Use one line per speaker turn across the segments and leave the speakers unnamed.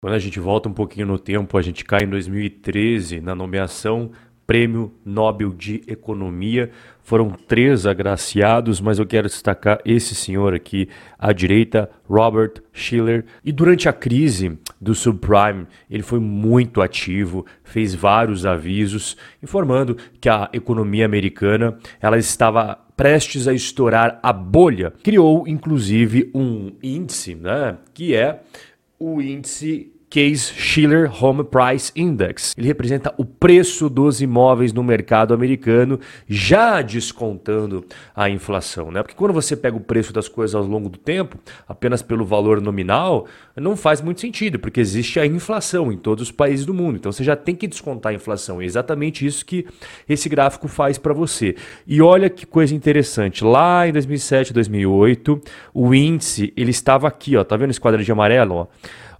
Quando a gente volta um pouquinho no tempo, a gente cai em 2013 na nomeação Prêmio Nobel de Economia. Foram três agraciados, mas eu quero destacar esse senhor aqui à direita, Robert Schiller. E durante a crise do subprime, ele foi muito ativo, fez vários avisos informando que a economia americana ela estava prestes a estourar a bolha. Criou inclusive um índice, né, que é o índice Case-Shiller Home Price Index. Ele representa o preço dos imóveis no mercado americano, já descontando a inflação, né? Porque quando você pega o preço das coisas ao longo do tempo, apenas pelo valor nominal, não faz muito sentido, porque existe a inflação em todos os países do mundo. Então você já tem que descontar a inflação. É exatamente isso que esse gráfico faz para você. E olha que coisa interessante. Lá em 2007, 2008, o índice, ele estava aqui, ó, tá vendo esse quadradinho amarelo, ó?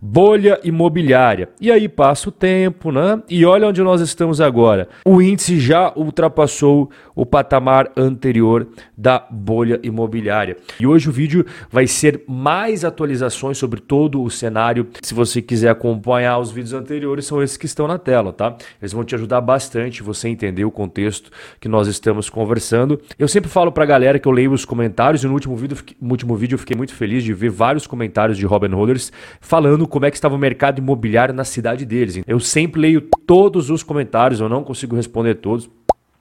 Bolha imobiliária. E aí passa o tempo, né? E olha onde nós estamos agora. O índice já ultrapassou o patamar anterior da bolha imobiliária. E hoje o vídeo vai ser mais atualizações sobre todo o cenário. Se você quiser acompanhar os vídeos anteriores, são esses que estão na tela, tá? Eles vão te ajudar bastante você entender o contexto que nós estamos conversando. Eu sempre falo pra galera que eu leio os comentários e no último vídeo, no último vídeo eu fiquei muito feliz de ver vários comentários de Robin Holders falando como é que estava o mercado imobiliário na cidade deles. Eu sempre leio todos os comentários, eu não consigo responder todos.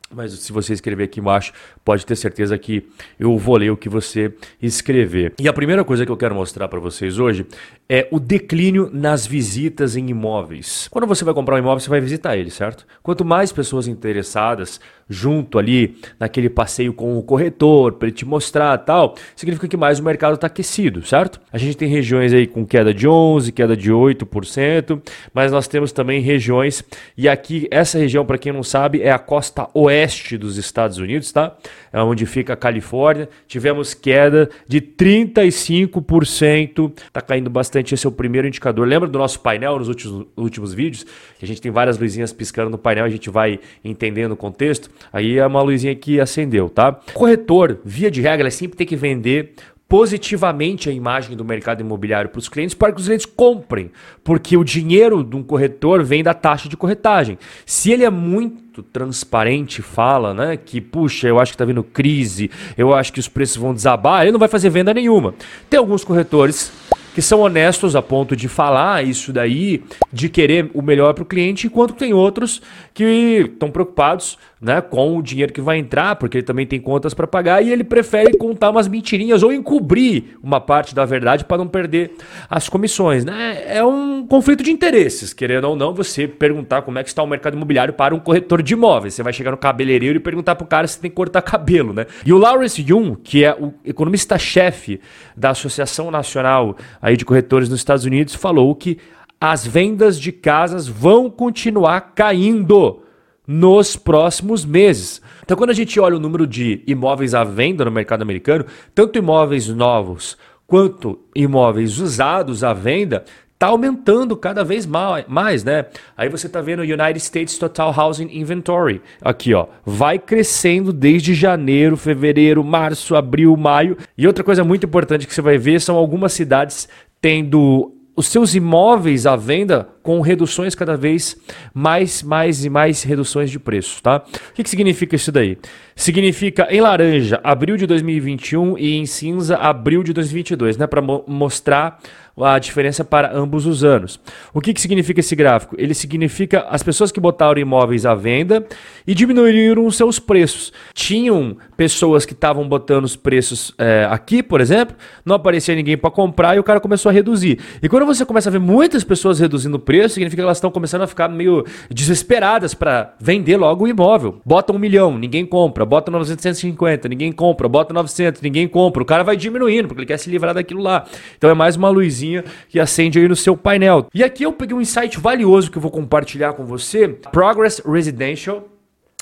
Mas se você escrever aqui embaixo, pode ter certeza que eu vou ler o que você escrever. E a primeira coisa que eu quero mostrar para vocês hoje é o declínio nas visitas em imóveis. Quando você vai comprar um imóvel, você vai visitar ele, certo? Quanto mais pessoas interessadas junto ali naquele passeio com o corretor para ele te mostrar tal, significa que mais o mercado está aquecido, certo? A gente tem regiões aí com queda de 11, queda de 8%, mas nós temos também regiões e aqui essa região para quem não sabe é a costa oeste dos Estados Unidos, tá? É onde fica a Califórnia. Tivemos queda de 35%, tá caindo bastante, esse é o primeiro indicador. Lembra do nosso painel nos últimos, últimos vídeos? Que a gente tem várias luzinhas piscando no painel, a gente vai entendendo o contexto. Aí é uma luzinha que acendeu, tá? Corretor, via de regra, sempre tem que vender positivamente a imagem do mercado imobiliário para os clientes para que os clientes comprem, porque o dinheiro de um corretor vem da taxa de corretagem. Se ele é muito transparente, fala, né, que puxa, eu acho que está vindo crise, eu acho que os preços vão desabar, ele não vai fazer venda nenhuma. Tem alguns corretores que são honestos a ponto de falar isso daí, de querer o melhor para o cliente, enquanto tem outros que estão preocupados né, com o dinheiro que vai entrar, porque ele também tem contas para pagar e ele prefere contar umas mentirinhas ou encobrir uma parte da verdade para não perder as comissões. Né? É um conflito de interesses, querendo ou não, você perguntar como é que está o mercado imobiliário para um corretor de imóveis. Você vai chegar no cabeleireiro e perguntar para o cara se tem que cortar cabelo. Né? E o Lawrence Yun, que é o economista-chefe da Associação Nacional aí de Corretores nos Estados Unidos, falou que as vendas de casas vão continuar caindo nos próximos meses. Então, quando a gente olha o número de imóveis à venda no mercado americano, tanto imóveis novos quanto imóveis usados à venda, está aumentando cada vez mais, né? Aí você está vendo o United States Total Housing Inventory. Aqui, ó. Vai crescendo desde janeiro, fevereiro, março, abril, maio. E outra coisa muito importante que você vai ver são algumas cidades tendo os seus imóveis à venda com reduções cada vez mais, mais e mais reduções de preço, tá? O que, que significa isso daí? Significa em laranja, abril de 2021 e em cinza, abril de 2022, né? Para mo mostrar a diferença para ambos os anos. O que, que significa esse gráfico? Ele significa as pessoas que botaram imóveis à venda e diminuíram os seus preços. Tinham pessoas que estavam botando os preços é, aqui, por exemplo, não aparecia ninguém para comprar e o cara começou a reduzir. E quando você começa a ver muitas pessoas reduzindo o preço, significa que elas estão começando a ficar meio desesperadas para vender logo o imóvel. Bota um milhão, ninguém compra. Bota 950, ninguém compra. Bota 900, ninguém compra. O cara vai diminuindo porque ele quer se livrar daquilo lá. Então é mais uma luzinha luzinha que acende aí no seu painel. E aqui eu peguei um insight valioso que eu vou compartilhar com você. Progress Residential,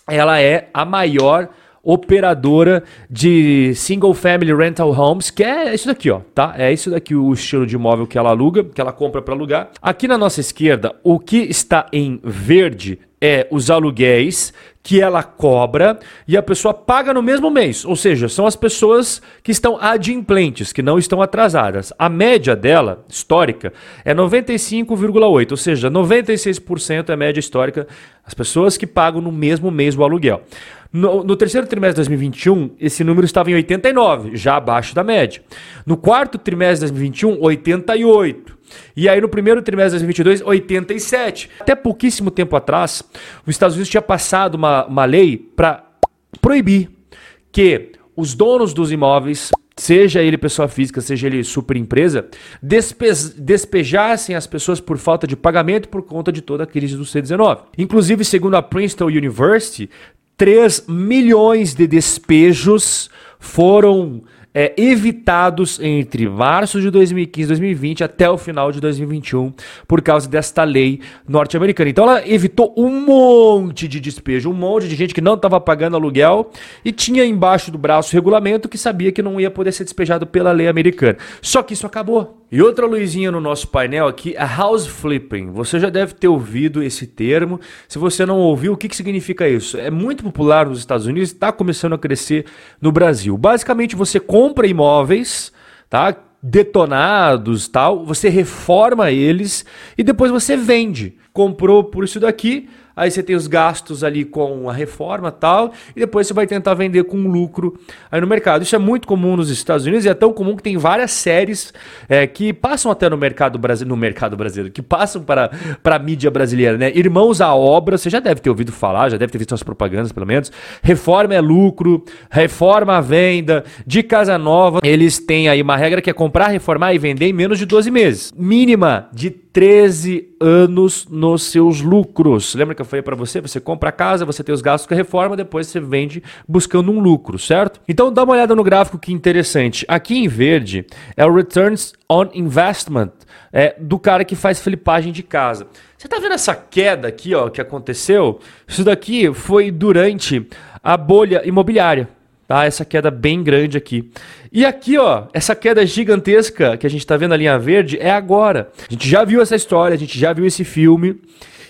ela é a maior operadora de single family rental homes, que é isso daqui, ó, tá? É isso daqui o estilo de imóvel que ela aluga, que ela compra para alugar. Aqui na nossa esquerda, o que está em verde é os aluguéis que ela cobra e a pessoa paga no mesmo mês. Ou seja, são as pessoas que estão adimplentes, que não estão atrasadas. A média dela, histórica, é 95,8%, ou seja, 96% é a média histórica, as pessoas que pagam no mesmo mês o aluguel. No, no, terceiro trimestre de 2021, esse número estava em 89, já abaixo da média. No quarto trimestre de 2021, 88. E aí no primeiro trimestre de 2022, 87. Até pouquíssimo tempo atrás, os Estados Unidos tinha passado uma, uma lei para proibir que os donos dos imóveis, seja ele pessoa física, seja ele super empresa, despe despejassem as pessoas por falta de pagamento por conta de toda a crise do C19. Inclusive, segundo a Princeton University, 3 milhões de despejos foram é, evitados entre março de 2015 e 2020 até o final de 2021 por causa desta lei norte-americana. Então ela evitou um monte de despejo, um monte de gente que não estava pagando aluguel e tinha embaixo do braço regulamento que sabia que não ia poder ser despejado pela lei americana. Só que isso acabou. E outra luzinha no nosso painel aqui é house flipping. Você já deve ter ouvido esse termo. Se você não ouviu, o que, que significa isso? É muito popular nos Estados Unidos e está começando a crescer no Brasil. Basicamente, você compra imóveis, tá? Detonados, tal, você reforma eles e depois você vende. Comprou por isso daqui, aí você tem os gastos ali com a reforma tal, e depois você vai tentar vender com lucro aí no mercado. Isso é muito comum nos Estados Unidos e é tão comum que tem várias séries é, que passam até no mercado brasileiro, no mercado brasileiro, que passam para, para a mídia brasileira, né? Irmãos à obra, você já deve ter ouvido falar, já deve ter visto as propagandas, pelo menos. Reforma é lucro, reforma a venda, de casa nova, eles têm aí uma regra que é comprar, reformar e vender em menos de 12 meses. Mínima de 13 anos nos seus lucros. Lembra que eu falei para você? Você compra a casa, você tem os gastos com a reforma, depois você vende buscando um lucro, certo? Então dá uma olhada no gráfico que interessante. Aqui em verde é o Returns on Investment é, do cara que faz flipagem de casa. Você tá vendo essa queda aqui, ó, que aconteceu? Isso daqui foi durante a bolha imobiliária tá? Essa queda bem grande aqui. E aqui, ó, essa queda gigantesca que a gente está vendo a linha verde é agora. A gente já viu essa história, a gente já viu esse filme.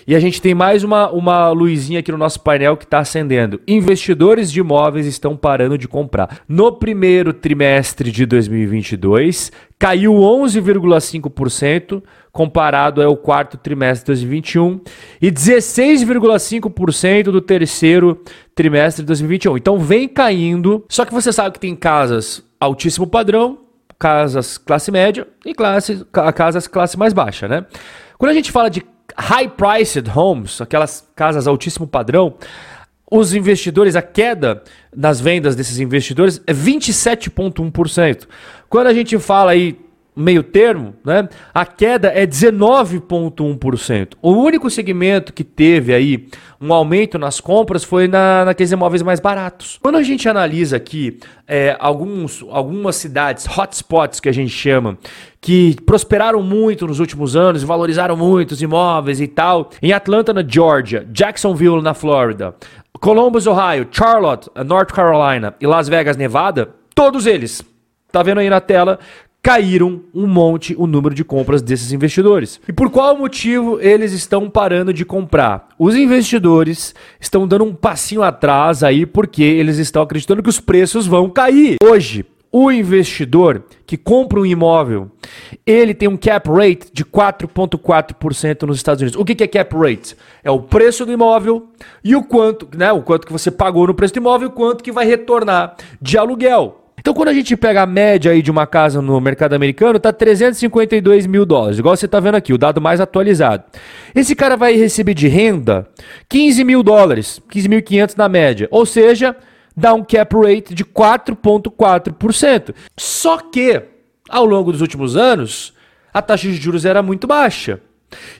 E a gente tem mais uma, uma luzinha aqui no nosso painel que está acendendo. Investidores de imóveis estão parando de comprar. No primeiro trimestre de 2022, caiu 11,5% comparado ao quarto trimestre de 2021 e 16,5% do terceiro trimestre de 2021. Então vem caindo. Só que você sabe que tem casas altíssimo padrão, casas classe média e classe, casas classe mais baixa, né? Quando a gente fala de high-priced homes, aquelas casas altíssimo padrão, os investidores, a queda nas vendas desses investidores é 27,1%. Quando a gente fala aí meio termo, né, a queda é 19,1%. O único segmento que teve aí um aumento nas compras foi na, naqueles imóveis mais baratos. Quando a gente analisa aqui é, alguns, algumas cidades, hotspots que a gente chama, que prosperaram muito nos últimos anos, valorizaram muito os imóveis e tal, em Atlanta, na Georgia, Jacksonville, na Flórida, Columbus, Ohio, Charlotte, North Carolina e Las Vegas, Nevada, todos eles Tá vendo aí na tela? Caíram um monte o número de compras desses investidores. E por qual motivo eles estão parando de comprar? Os investidores estão dando um passinho atrás aí porque eles estão acreditando que os preços vão cair. Hoje, o investidor que compra um imóvel, ele tem um cap rate de 4.4% nos Estados Unidos. O que é cap rate? É o preço do imóvel e o quanto, né, o quanto que você pagou no preço do imóvel e o quanto que vai retornar de aluguel. Então, quando a gente pega a média aí de uma casa no mercado americano, tá 352 mil dólares, igual você tá vendo aqui, o dado mais atualizado. Esse cara vai receber de renda 15 mil dólares, 15.500 na média, ou seja, dá um cap rate de 4,4%. Só que, ao longo dos últimos anos, a taxa de juros era muito baixa.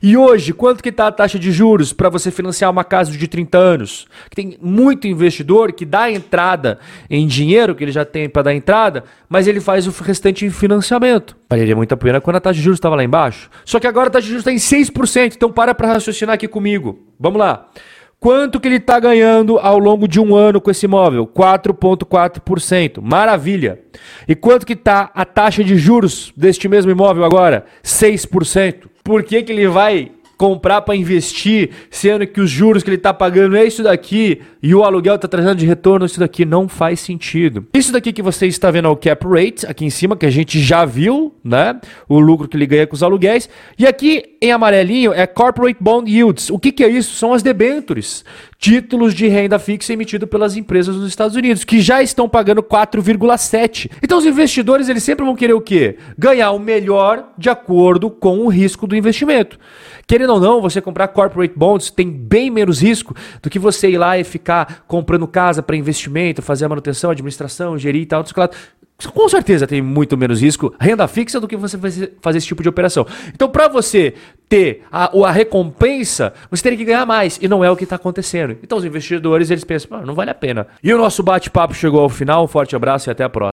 E hoje, quanto que está a taxa de juros para você financiar uma casa de 30 anos? Tem muito investidor que dá entrada em dinheiro que ele já tem para dar entrada, mas ele faz o restante em financiamento. Valeria muito a pena quando a taxa de juros estava lá embaixo. Só que agora a taxa de juros está em 6%, então para para raciocinar aqui comigo. Vamos lá. Quanto que ele está ganhando ao longo de um ano com esse imóvel? 4,4%. Maravilha. E quanto que está a taxa de juros deste mesmo imóvel agora? 6%. Por que, que ele vai comprar para investir, sendo que os juros que ele está pagando é isso daqui e o aluguel está trazendo de retorno isso daqui, não faz sentido. Isso daqui que você está vendo é o cap rate, aqui em cima, que a gente já viu, né? O lucro que ele ganha com os aluguéis. E aqui em amarelinho é corporate bond yields. O que, que é isso? São as debêntures, títulos de renda fixa emitidos pelas empresas dos Estados Unidos, que já estão pagando 4,7. Então os investidores eles sempre vão querer o quê? Ganhar o melhor de acordo com o risco do investimento. Querendo ou não, você comprar corporate bonds tem bem menos risco do que você ir lá e ficar comprando casa para investimento, fazer a manutenção, administração, gerir e tal. Com certeza tem muito menos risco renda fixa do que você fazer esse tipo de operação. Então, para você ter a, a recompensa, você teria que ganhar mais. E não é o que está acontecendo. Então, os investidores eles pensam, ah, não vale a pena. E o nosso bate-papo chegou ao final. Um forte abraço e até a próxima.